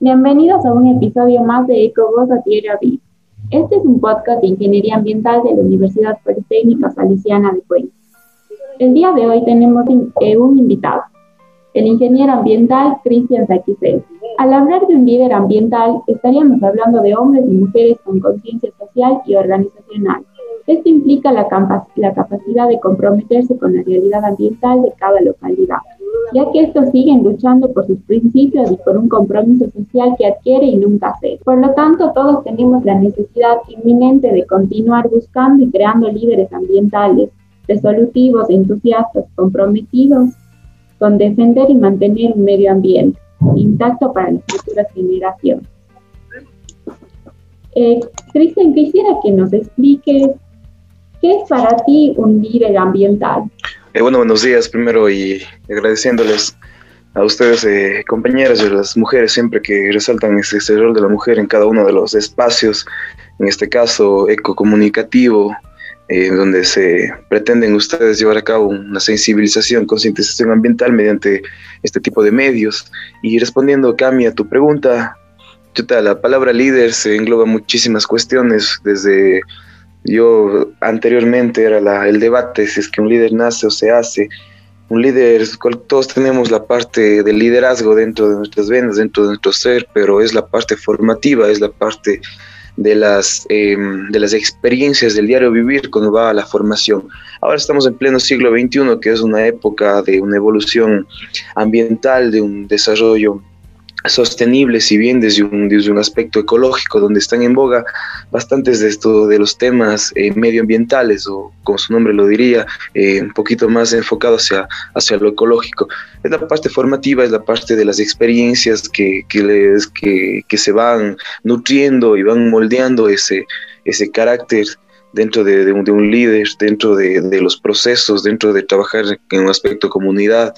Bienvenidos a un episodio más de EcoVoz a Tierra Viva. Este es un podcast de Ingeniería Ambiental de la Universidad Politécnica Salesiana de Cuenca. El día de hoy tenemos eh, un invitado, el ingeniero ambiental Cristian Saquicel. Al hablar de un líder ambiental, estaríamos hablando de hombres y mujeres con conciencia social y organizacional. Esto implica la, la capacidad de comprometerse con la realidad ambiental de cada localidad, ya que estos siguen luchando por sus principios y por un compromiso social que adquiere y nunca cede. Por lo tanto, todos tenemos la necesidad inminente de continuar buscando y creando líderes ambientales resolutivos, entusiastas, comprometidos con defender y mantener un medio ambiente intacto para las futuras generaciones. Eh, Cristian, quisiera que nos expliques qué es para ti un líder ambiental. Eh, bueno, buenos días primero y agradeciéndoles a ustedes, eh, compañeras y las mujeres, siempre que resaltan ese, ese, rol de la mujer en cada uno de los espacios, en este caso ecocomunicativo, eh, donde se pretenden ustedes llevar a cabo una sensibilización, concientización ambiental mediante este tipo de medios. Y respondiendo, Cami, a tu pregunta, la palabra líder se engloba muchísimas cuestiones, desde yo anteriormente era la, el debate si es que un líder nace o se hace. Un líder, todos tenemos la parte del liderazgo dentro de nuestras venas, dentro de nuestro ser, pero es la parte formativa, es la parte de las, em, de las experiencias del diario vivir cuando va a la formación. Ahora estamos en pleno siglo XXI, que es una época de una evolución ambiental, de un desarrollo sostenible, si bien desde un, desde un aspecto ecológico, donde están en boga bastantes de, esto, de los temas eh, medioambientales, o como su nombre lo diría, eh, un poquito más enfocado hacia, hacia lo ecológico. Es la parte formativa, es la parte de las experiencias que, que, les, que, que se van nutriendo y van moldeando ese, ese carácter dentro de, un, de un, líder, dentro de, de los procesos, dentro de trabajar en un aspecto comunidad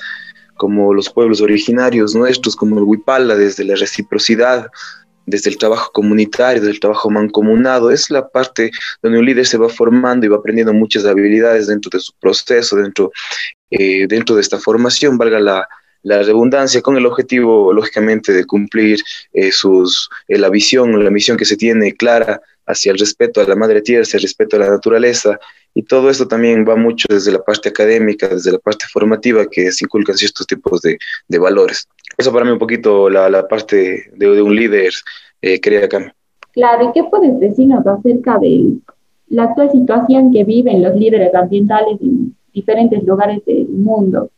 como los pueblos originarios nuestros, como el Huipala, desde la reciprocidad, desde el trabajo comunitario, desde el trabajo mancomunado. Es la parte donde un líder se va formando y va aprendiendo muchas habilidades dentro de su proceso, dentro, eh, dentro de esta formación, valga la, redundancia, con el objetivo, lógicamente, de cumplir eh, sus, eh, la visión, la misión que se tiene clara hacia el respeto a la madre tierra, hacia el respeto a la naturaleza. Y todo esto también va mucho desde la parte académica, desde la parte formativa, que se inculcan ciertos tipos de, de valores. Eso para mí un poquito la, la parte de, de, un líder, eh, querida Cami. Claro, ¿y qué puedes decirnos acerca de la actual situación que viven los líderes ambientales en diferentes lugares del mundo?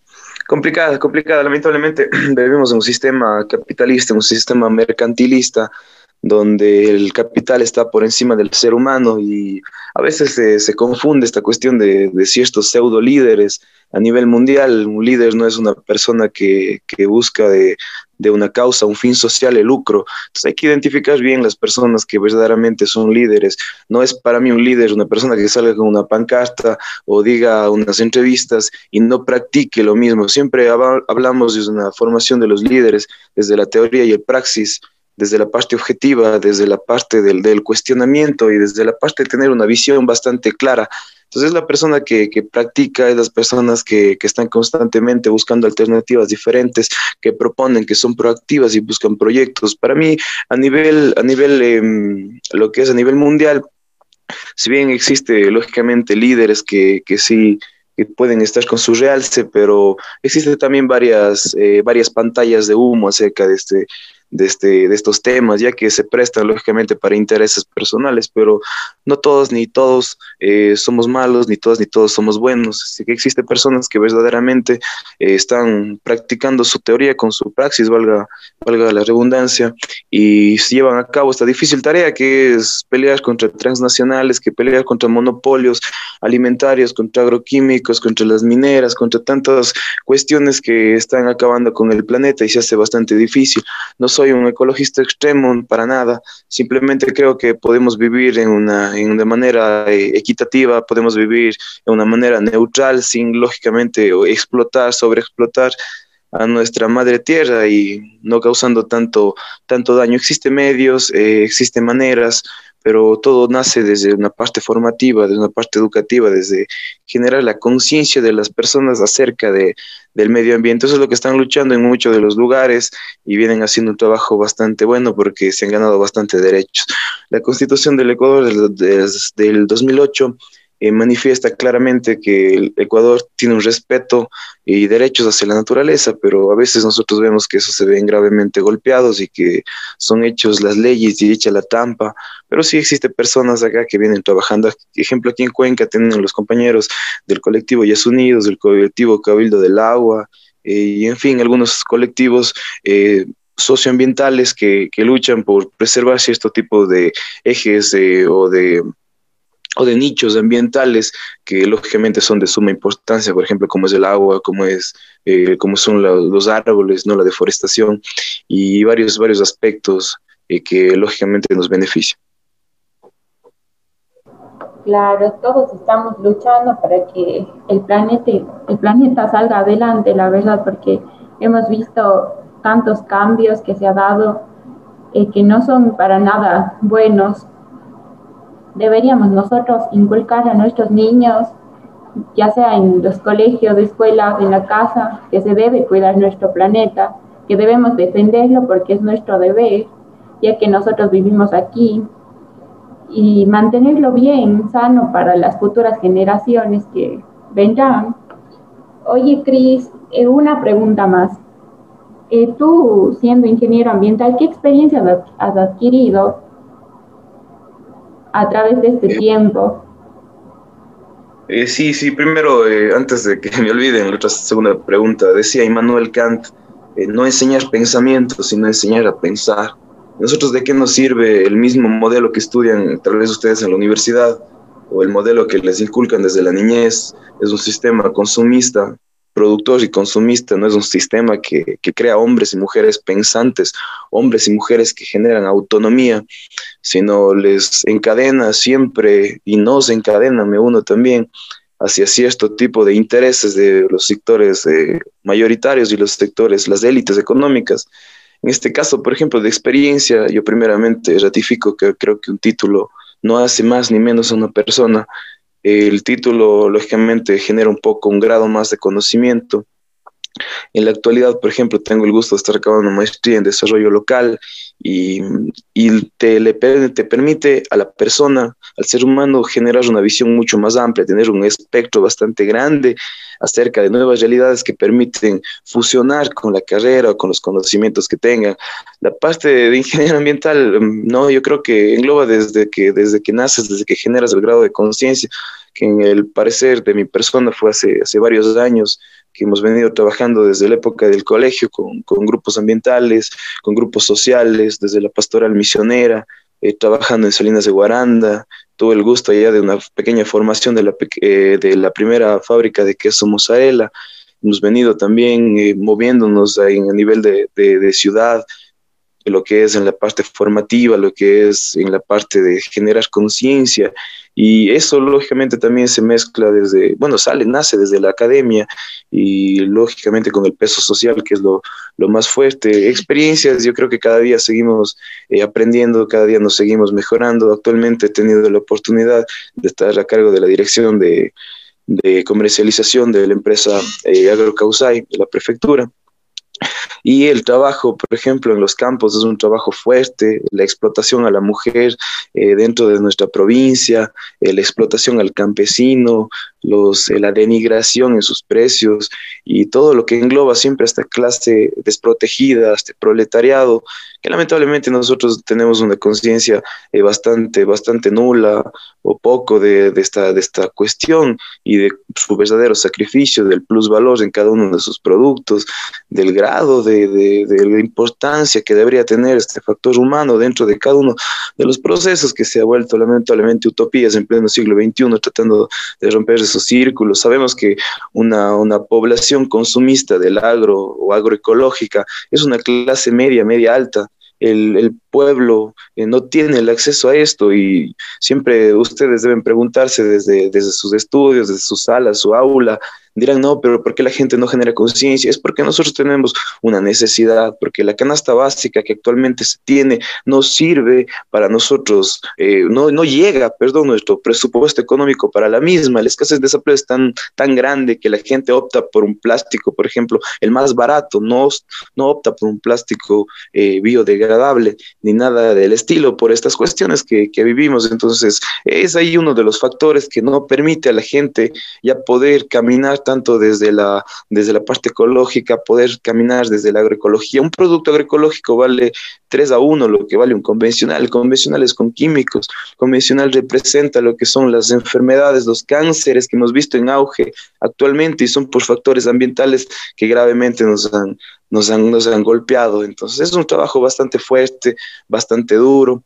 Complicada, complicada. Lamentablemente vivimos en un sistema capitalista, un sistema mercantilista, donde el capital está por encima del ser humano y a veces se, se confunde esta cuestión de, de, ciertos pseudo líderes a nivel mundial. Un líder no es una persona que, que busca de, de, una causa, un fin social, el lucro. Entonces hay que identificar bien las personas que verdaderamente son líderes. No es para mí un líder una persona que salga con una pancarta o diga unas entrevistas y no practique lo mismo. Siempre hablamos de una formación de los líderes desde la teoría y el praxis desde la parte objetiva, desde la parte del, del, cuestionamiento y desde la parte de tener una visión bastante clara. Entonces, la persona que, que practica es las personas que, que, están constantemente buscando alternativas diferentes, que proponen, que son proactivas y buscan proyectos. Para mí, a nivel, a nivel eh, lo que es a nivel mundial, si bien existe lógicamente líderes que, que sí que pueden estar con su realce, pero existen también varias, eh, varias pantallas de humo acerca de este, de, este, de estos temas, ya que se prestan lógicamente para intereses personales, pero no todos ni todos eh, somos malos, ni todas ni todos somos buenos. Así que existen personas que verdaderamente eh, están practicando su teoría con su praxis, valga, valga la redundancia, y llevan a cabo esta difícil tarea que es pelear contra transnacionales, que pelear contra monopolios alimentarios, contra agroquímicos, contra las mineras, contra tantas cuestiones que están acabando con el planeta y se hace bastante difícil. No soy un ecologista extremo para nada, simplemente creo que podemos vivir en una, en manera eh, equitativa, podemos vivir de una manera neutral sin lógicamente explotar, sobreexplotar a nuestra madre tierra y no causando tanto, tanto daño. Existen medios, eh, existen maneras, pero todo nace desde una parte formativa, desde una parte educativa, desde generar la conciencia de las personas acerca de, del medio ambiente. Eso es lo que están luchando en muchos de los lugares y vienen haciendo un trabajo bastante bueno porque se han ganado bastante derechos. La constitución del Ecuador desde del 2008 eh, manifiesta claramente que el Ecuador tiene un respeto y derechos hacia la naturaleza, pero a veces nosotros vemos que eso se ven gravemente golpeados y que son hechos las leyes y hecha la tampa, pero sí existen personas acá que vienen trabajando. Ejemplo, aquí en Cuenca tienen los compañeros del colectivo Yes Unidos, del colectivo Cabildo del Agua, eh, y en fin, algunos colectivos eh, socioambientales que, que, luchan por preservar cierto tipo de ejes o de o de nichos ambientales que lógicamente son de suma importancia, por ejemplo, como es el agua, como, es, eh, como son los árboles, ¿no? la deforestación y varios, varios aspectos eh, que lógicamente nos benefician. Claro, todos estamos luchando para que el planeta, el planeta salga adelante, la verdad, porque hemos visto tantos cambios que se ha dado eh, que no son para nada buenos deberíamos nosotros inculcar a nuestros niños, ya sea en los colegios, escuelas, en la casa, que se debe cuidar nuestro planeta, que debemos defenderlo porque es nuestro deber, ya que nosotros vivimos aquí, y mantenerlo bien, sano para las futuras generaciones que vendrán. Oye, Cris, eh, una pregunta más. Eh, tú, siendo ingeniero ambiental, ¿qué experiencia has adquirido a través de este tiempo? Eh, sí, sí, primero, eh, antes de que me olviden, la otra segunda pregunta, decía Immanuel Kant, eh, no enseñar pensamiento, sino enseñar a pensar. ¿Nosotros de qué nos sirve el mismo modelo que estudian tal vez ustedes en la universidad o el modelo que les inculcan desde la niñez? Es un sistema consumista productor y consumista, no es un sistema que, que, crea hombres y mujeres pensantes, hombres y mujeres que generan autonomía, sino les encadena siempre y nos encadena, me uno también, hacia cierto tipo de intereses de los sectores eh, mayoritarios y los sectores, las élites económicas. En este caso, por ejemplo, de experiencia, yo primeramente ratifico que creo que un título no hace más ni menos a una persona, el título, lógicamente, genera un poco un grado más de conocimiento. En la actualidad, por ejemplo, tengo el gusto de estar acabando una maestría en desarrollo local y, te, le, te permite a la persona, al ser humano, generar una visión mucho más amplia, tener un espectro bastante grande acerca de nuevas realidades que permiten fusionar con la carrera o con los conocimientos que tengan. La parte de ingeniería ambiental, mm, no, yo creo que engloba desde que, desde que naces, desde que generas el grado de conciencia, que en el parecer de mi persona fue hace, hace varios años, que hemos venido trabajando desde la época del colegio con, con grupos ambientales, con grupos sociales, desde la pastoral misionera, eh, trabajando en Salinas de Guaranda, tuve el gusto ya de una pequeña formación de la, eh, de la primera fábrica de queso mozzarella. Hemos venido también eh, moviéndonos a nivel de, de ciudad, lo que es en la parte formativa, lo que es en la parte de generar conciencia. Y eso lógicamente también se mezcla desde, bueno, sale, nace desde la academia y lógicamente con el peso social, que es lo, lo más fuerte. Experiencias, yo creo que cada día seguimos eh, aprendiendo, cada día nos seguimos mejorando. Actualmente he tenido la oportunidad de estar a cargo de la dirección de, de comercialización de la empresa eh, Agrocausay de la prefectura. Y el trabajo, por ejemplo, en los campos es un trabajo fuerte, la explotación a la mujer eh, dentro de nuestra provincia, eh, la explotación al campesino, los, eh, la denigración en sus precios y todo lo que engloba siempre a esta clase desprotegida, este proletariado, que lamentablemente nosotros tenemos una conciencia bastante, bastante nula o poco de, de, esta, de esta cuestión y de su verdadero sacrificio, del plusvalor en cada uno de sus productos, del grado de de, importancia que debería tener este factor humano dentro de cada uno de los procesos que se ha vuelto lamentablemente utopías en pleno siglo XXI, tratando de romper esos círculos. Sabemos que una, una población consumista del agro o agroecológica es una clase media, media alta, el, pueblo eh, no tiene el acceso a esto y siempre ustedes deben preguntarse desde, desde sus estudios, desde su sala, su aula, dirán, no, pero ¿por qué la gente no genera conciencia? Es porque nosotros tenemos una necesidad, porque la canasta básica que actualmente se tiene no sirve para nosotros, eh, no, no llega, perdón, nuestro presupuesto económico para la misma. La escasez de esa es tan, tan grande que la gente opta por un plástico, por ejemplo, el más barato, no, no opta por un plástico eh, biodegradable ni nada del estilo por estas cuestiones que, que vivimos. Entonces, es ahí uno de los factores que no permite a la gente ya poder caminar tanto desde la, desde la parte ecológica, poder caminar desde la agroecología. Un producto agroecológico vale 3 a 1 lo que vale un convencional. El convencional es con químicos. Convencional representa lo que son las enfermedades, los cánceres que hemos visto en auge actualmente y son por factores ambientales que gravemente nos han, nos han, nos han golpeado. Entonces es un trabajo bastante fuerte, bastante duro,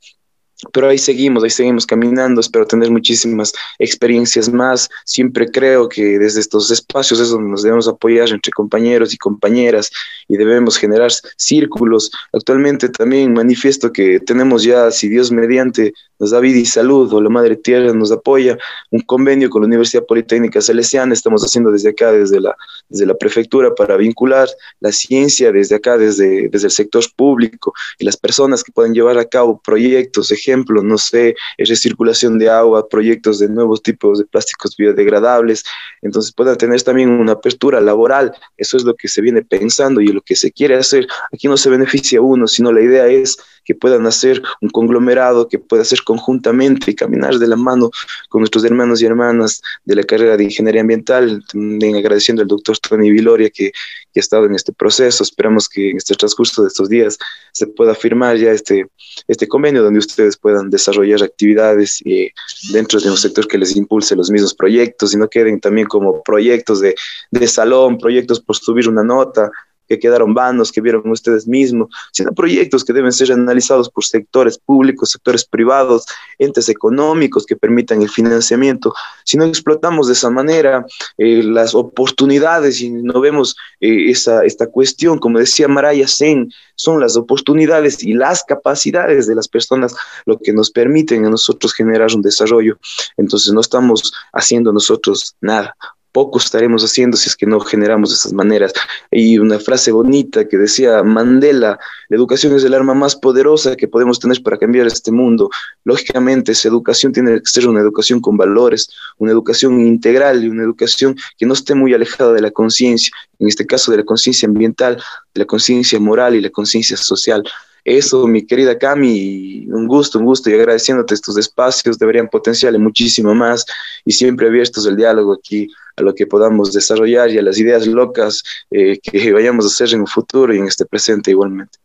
pero ahí seguimos, ahí seguimos caminando, espero tener muchísimas experiencias más. Siempre creo que desde estos espacios es donde nos debemos apoyar entre compañeros y compañeras y debemos generar círculos. Actualmente también manifiesto que tenemos ya, si Dios mediante nos da vida y salud o la Madre Tierra nos apoya, un convenio con la Universidad Politécnica Salesiana, estamos haciendo desde acá, desde la, desde la prefectura, para vincular la ciencia desde acá, desde, desde el sector público y las personas que pueden llevar a cabo proyectos, ejemplo, no sé, recirculación de agua, proyectos de nuevos tipos de plásticos biodegradables, entonces puedan tener también una apertura laboral, eso es lo que se viene pensando y lo que se quiere hacer. Aquí no se beneficia uno, sino la idea es que puedan hacer un conglomerado, que pueda ser conjuntamente y caminar de la mano con nuestros hermanos y hermanas de la carrera de Ingeniería Ambiental, también agradeciendo al doctor Tony Viloria que, que ha estado en este proceso. Esperamos que en este transcurso de estos días se pueda firmar ya este, este convenio donde ustedes puedan desarrollar actividades eh, dentro de un sector que les impulse los mismos proyectos y no queden también como proyectos de, de salón, proyectos por subir una nota, que quedaron vanos, que vieron ustedes mismos, sino proyectos que deben ser analizados por sectores públicos, sectores privados, entes económicos que permitan el financiamiento. Si no explotamos de esa manera eh, las oportunidades y no vemos eh, esa, esta cuestión, como decía Maraya Sen, son las oportunidades y las capacidades de las personas lo que nos permiten a nosotros generar un desarrollo. Entonces no estamos haciendo nosotros nada poco estaremos haciendo si es que no generamos de esas maneras. Y una frase bonita que decía Mandela, la educación es el arma más poderosa que podemos tener para cambiar este mundo. Lógicamente, esa educación tiene que ser una educación con valores, una educación integral y una educación que no esté muy alejada de la conciencia, en este caso de la conciencia ambiental, de la conciencia moral y la conciencia social. Eso, mi querida Cami, un gusto, un gusto y agradeciéndote estos espacios, deberían potenciarle muchísimo más y siempre abiertos el diálogo aquí a lo que podamos desarrollar y a las ideas locas eh, que vayamos a hacer en un futuro y en este presente igualmente.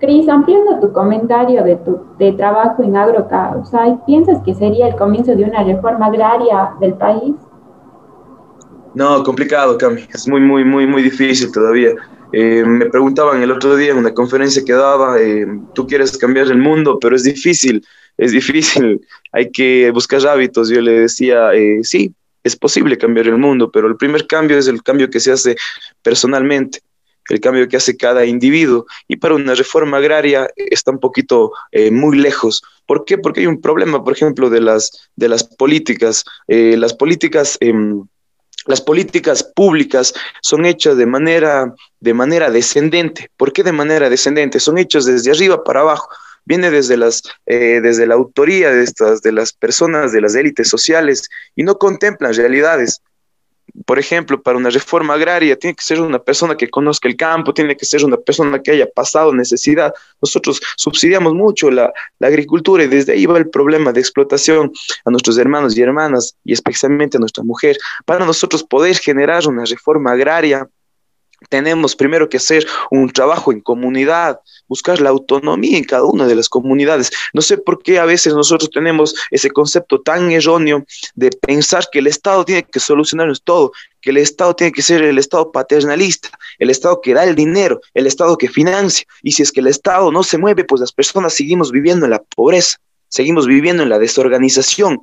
Cris, ampliando tu comentario de tu de trabajo en AgroCausai, ¿piensas que sería el comienzo de una reforma agraria del país? No, complicado, Cami. Es muy, muy, muy, muy difícil todavía. Eh, me preguntaban el otro día en una conferencia que daba, eh, tú quieres cambiar el mundo, pero es difícil, es difícil, hay que buscar hábitos. Yo le decía, eh, sí, es posible cambiar el mundo, pero el primer cambio es el cambio que se hace personalmente, el cambio que hace cada individuo. Y para una reforma agraria está un poquito muy lejos. ¿Por qué? Porque hay un problema, por ejemplo, de las, de las políticas. las políticas em, las políticas públicas son hechas de manera, de manera descendente. ¿Por qué de manera descendente? Son hechas desde arriba para abajo. Viene desde, las, eh, desde la autoría de, estas, de las personas, de las élites sociales, y no contemplan realidades por ejemplo, para una reforma agraria, tiene que ser una persona que conozca el campo, tiene que ser una persona que haya pasado necesidad. Nosotros subsidiamos mucho la, agricultura y desde ahí va el problema de explotación a nuestros hermanos y hermanas y especialmente a nuestra mujer. Para nosotros poder generar una reforma agraria, tenemos primero que hacer un trabajo en comunidad, buscar la autonomía en cada una de las comunidades. No sé por qué a veces nosotros tenemos ese concepto tan erróneo de pensar que el Estado tiene que solucionarnos todo, que el Estado tiene que ser el Estado paternalista, el Estado que da el dinero, el Estado que financia. Y si es que el Estado no se mueve, pues las personas seguimos viviendo en la pobreza, seguimos viviendo en la desorganización.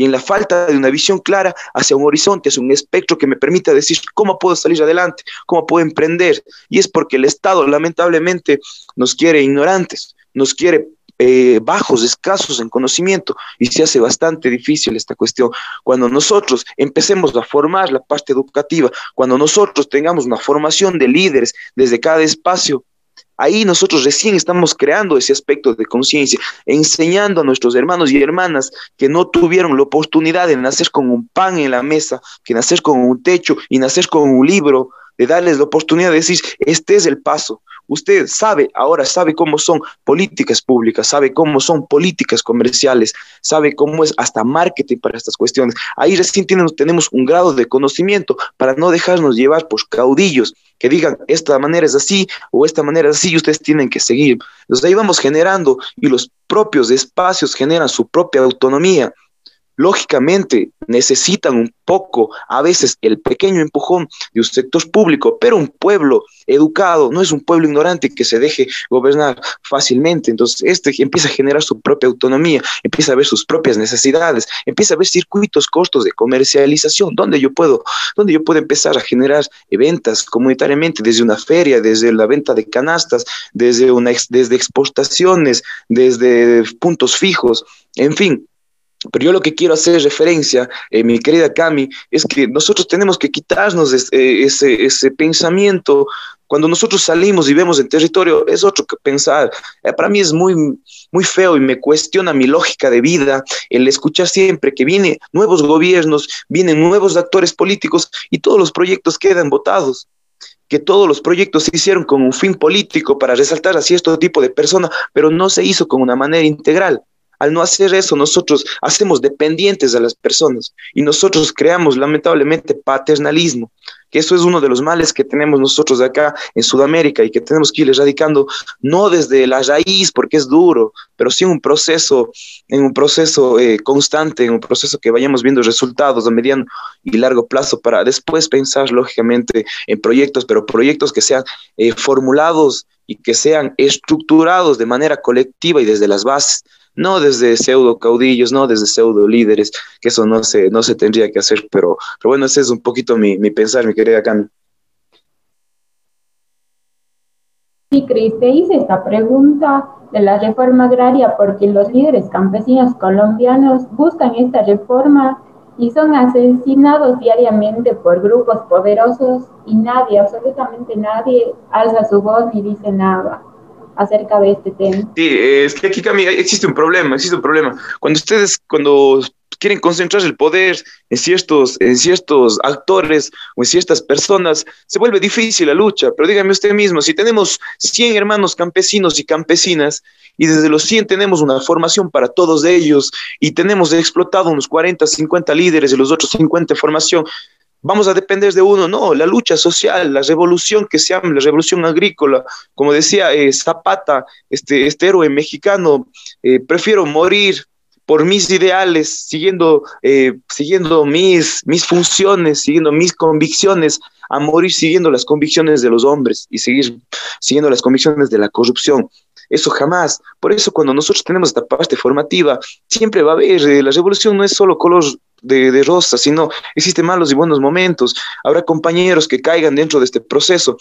Y en la falta de una visión clara hacia un horizonte, hacia un espectro que me permita decir cómo puedo salir adelante, cómo puedo emprender. Y es porque el Estado lamentablemente nos quiere ignorantes, nos quiere eh, bajos, escasos en conocimiento y se hace bastante difícil esta cuestión. Cuando nosotros empecemos a formar la parte educativa, cuando nosotros tengamos una formación de líderes desde cada espacio, ahí nosotros recién estamos creando ese aspecto de conciencia, enseñando a nuestros hermanos y hermanas que no tuvieron la oportunidad de nacer con un pan en la mesa, que nacer con un techo y nacer con un libro, de darles la oportunidad de decir, este es el paso. Usted sabe, ahora sabe cómo son políticas públicas, sabe cómo son políticas comerciales, sabe cómo es hasta marketing para estas cuestiones. Ahí recién tenemos, tenemos un grado de conocimiento para no dejarnos llevar por caudillos que digan, esta manera es así o esta manera es así y ustedes tienen que seguir. Entonces ahí vamos generando y los propios espacios generan su propia autonomía lógicamente necesitan un poco, a veces el pequeño empujón de un sector público, pero un pueblo educado no es un pueblo ignorante que se deje gobernar fácilmente. Entonces, este empieza a generar su propia autonomía, empieza a ver sus propias necesidades, empieza a ver circuitos cortos de comercialización, donde yo puedo, donde yo puedo empezar a generar ventas comunitariamente desde una feria, desde la venta de canastas, desde una desde exportaciones, desde puntos fijos, en fin, pero yo lo que quiero hacer referencia, eh, mi querida Cami, es que nosotros tenemos que quitarnos eh, ese, ese, pensamiento. Cuando nosotros salimos y vemos el territorio, es otro que pensar. Eh, para mí es muy, muy feo y me cuestiona mi lógica de vida el escuchar siempre que vienen nuevos gobiernos, vienen nuevos actores políticos y todos los proyectos quedan votados que todos los proyectos se hicieron con un fin político para resaltar a cierto tipo de persona, pero no se hizo con una manera integral. Al no hacer eso, nosotros hacemos dependientes a las personas y nosotros creamos lamentablemente paternalismo, que eso es uno de los males que tenemos nosotros acá en Sudamérica y que tenemos que ir erradicando no desde la raíz porque es duro, pero sí en un proceso, en un proceso eh, constante, en un proceso que vayamos viendo resultados a mediano y largo plazo para después pensar lógicamente en proyectos, pero proyectos que sean eh, formulados y que sean estructurados de manera colectiva y desde las bases no desde pseudo caudillos, no desde pseudo líderes, que eso no se, no se tendría que hacer, pero, pero bueno, ese es un poquito mi, mi pensar, mi querida Cami. Sí, Cris, te hice esta pregunta de la reforma agraria porque los líderes campesinos colombianos buscan esta reforma y son asesinados diariamente por grupos poderosos y nadie, absolutamente nadie, alza su voz ni dice nada acerca de este tema. Sí, es que aquí existe un problema, existe un problema. Cuando ustedes, cuando quieren concentrar el poder en ciertos, en ciertos actores o en ciertas personas, se vuelve difícil la lucha. Pero dígame usted mismo, si tenemos 100 hermanos campesinos y campesinas y desde los 100 tenemos una formación para todos ellos y tenemos explotado unos 40, 50 líderes y los otros 50 en formación, vamos a depender de uno, no, la lucha social, la revolución que se llama la revolución agrícola, como decía eh, Zapata, este, este héroe mexicano, eh, prefiero morir por mis ideales, siguiendo, eh, siguiendo mis, mis funciones, siguiendo mis convicciones, a morir siguiendo las convicciones de los hombres y seguir siguiendo las convicciones de la corrupción. Eso jamás. Por eso cuando nosotros tenemos esta parte formativa, siempre va a haber, la revolución no es solo color de, de rosa, sino existen malos y buenos momentos. Habrá compañeros que caigan dentro de este proceso,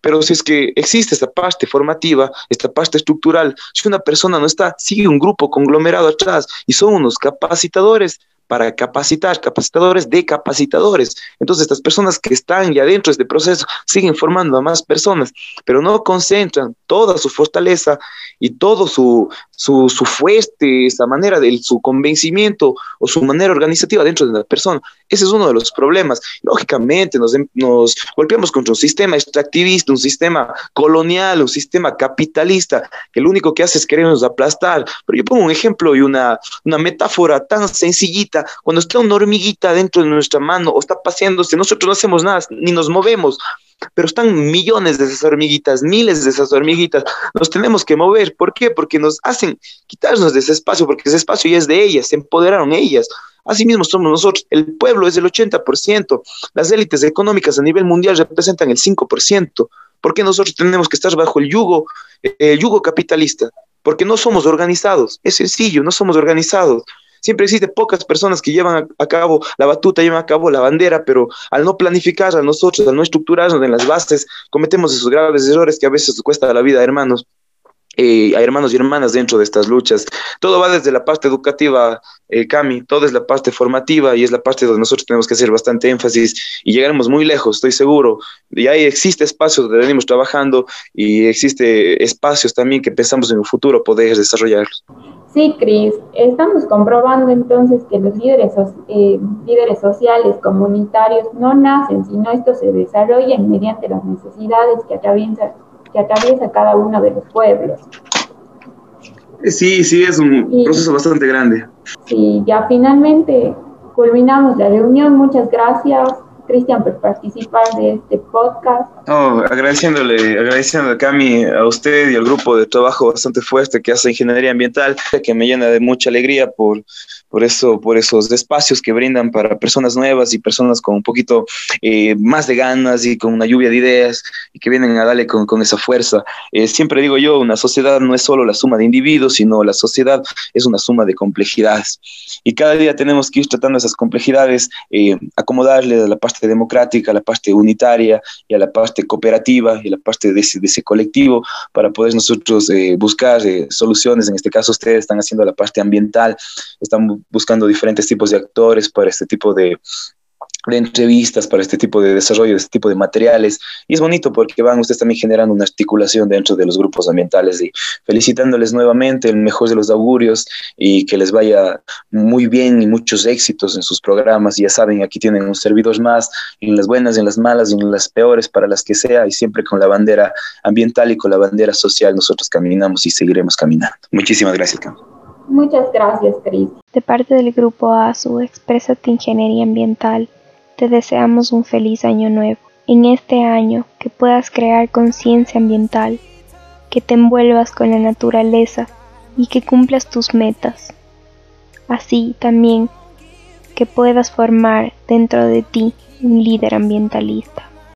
pero si es que existe esta parte formativa, esta parte estructural, si una persona no está, sigue un grupo conglomerado atrás y son unos capacitadores para capacitar, capacitadores de capacitadores. Entonces, estas personas que están ya dentro de este proceso siguen formando a más personas, pero no concentran toda su fortaleza y todo su, su, su fuerte, esa manera de su convencimiento o su manera organizativa dentro de la persona. Ese es uno de los problemas. Lógicamente, nos, nos golpeamos contra un sistema extractivista, un sistema colonial, un sistema capitalista, que lo único que hace es querernos aplastar. Pero yo pongo un ejemplo y una, una metáfora tan sencillita cuando está una hormiguita dentro de nuestra mano o está paseándose, nosotros no hacemos nada, ni nos movemos, pero están millones de esas hormiguitas, miles de esas hormiguitas, nos tenemos que mover. ¿Por qué? Porque nos hacen quitarnos de ese espacio, porque ese espacio ya es de ellas, se empoderaron ellas. Asimismo somos nosotros, el pueblo es el 80%, las élites económicas a nivel mundial representan el 5%. ¿Por qué nosotros tenemos que estar bajo el yugo, el yugo capitalista? Porque no somos organizados, es sencillo, no somos organizados. Siempre existe pocas personas que llevan a, cabo la batuta, llevan a cabo la bandera, pero al no planificar a nosotros, al no estructurarnos en las bases, cometemos esos graves errores que a veces cuesta la vida, hermanos eh, a hermanos y hermanas dentro de estas luchas. Todo va desde la parte educativa, eh, Cami, todo es la parte formativa y es la parte donde nosotros tenemos que hacer bastante énfasis y llegaremos muy lejos, estoy seguro. Y ahí existe espacios donde venimos trabajando y existe espacios también que pensamos en un futuro poder desarrollarlos. Sí, Cris, estamos comprobando entonces que los líderes, eh, líderes sociales, comunitarios, no nacen, sino esto se desarrolla mediante las necesidades que atraviesan que atraviesa cada uno de los pueblos. Sí, sí, es un proceso bastante grande. Sí, ya finalmente culminamos la reunión. Muchas gracias. Cristian, por participar de este podcast. Oh, agradeciéndole, agradeciendo a Cami, a usted y al grupo de trabajo bastante fuerte que hace Ingeniería Ambiental, que me llena de mucha alegría por, por, eso, por esos espacios que brindan para personas nuevas y personas con un poquito eh, más de ganas y con una lluvia de ideas y que vienen a darle con, con esa fuerza. Eh, siempre digo yo, una sociedad no es solo la suma de individuos, sino la sociedad es una suma de complejidades. Y cada día tenemos que ir tratando esas complejidades, eh, acomodarle a la parte democrática, a la parte unitaria y a la parte cooperativa y a la parte de ese, colectivo para poder nosotros eh, buscar eh, soluciones. En este caso ustedes están haciendo la parte ambiental, están buscando diferentes tipos de actores para este tipo de, de entrevistas para este tipo de desarrollo, de este tipo de materiales. Y es bonito porque van ustedes también generando una articulación dentro de los grupos ambientales y felicitándoles nuevamente el mejor de los augurios y que les vaya muy bien y muchos éxitos en sus programas. Ya saben, aquí tienen un servidor más, en las buenas, en las malas y en las peores, para las que sea, y siempre con la bandera ambiental y con la bandera social nosotros caminamos y seguiremos caminando. Muchísimas gracias, Muchas gracias, Cris. De parte del grupo ASU, Exprésate Ingeniería Ambiental, te deseamos un feliz año nuevo. En este año que puedas crear conciencia ambiental, que te envuelvas con la naturaleza y que cumplas tus metas. Así también que puedas formar dentro de ti un líder ambientalista.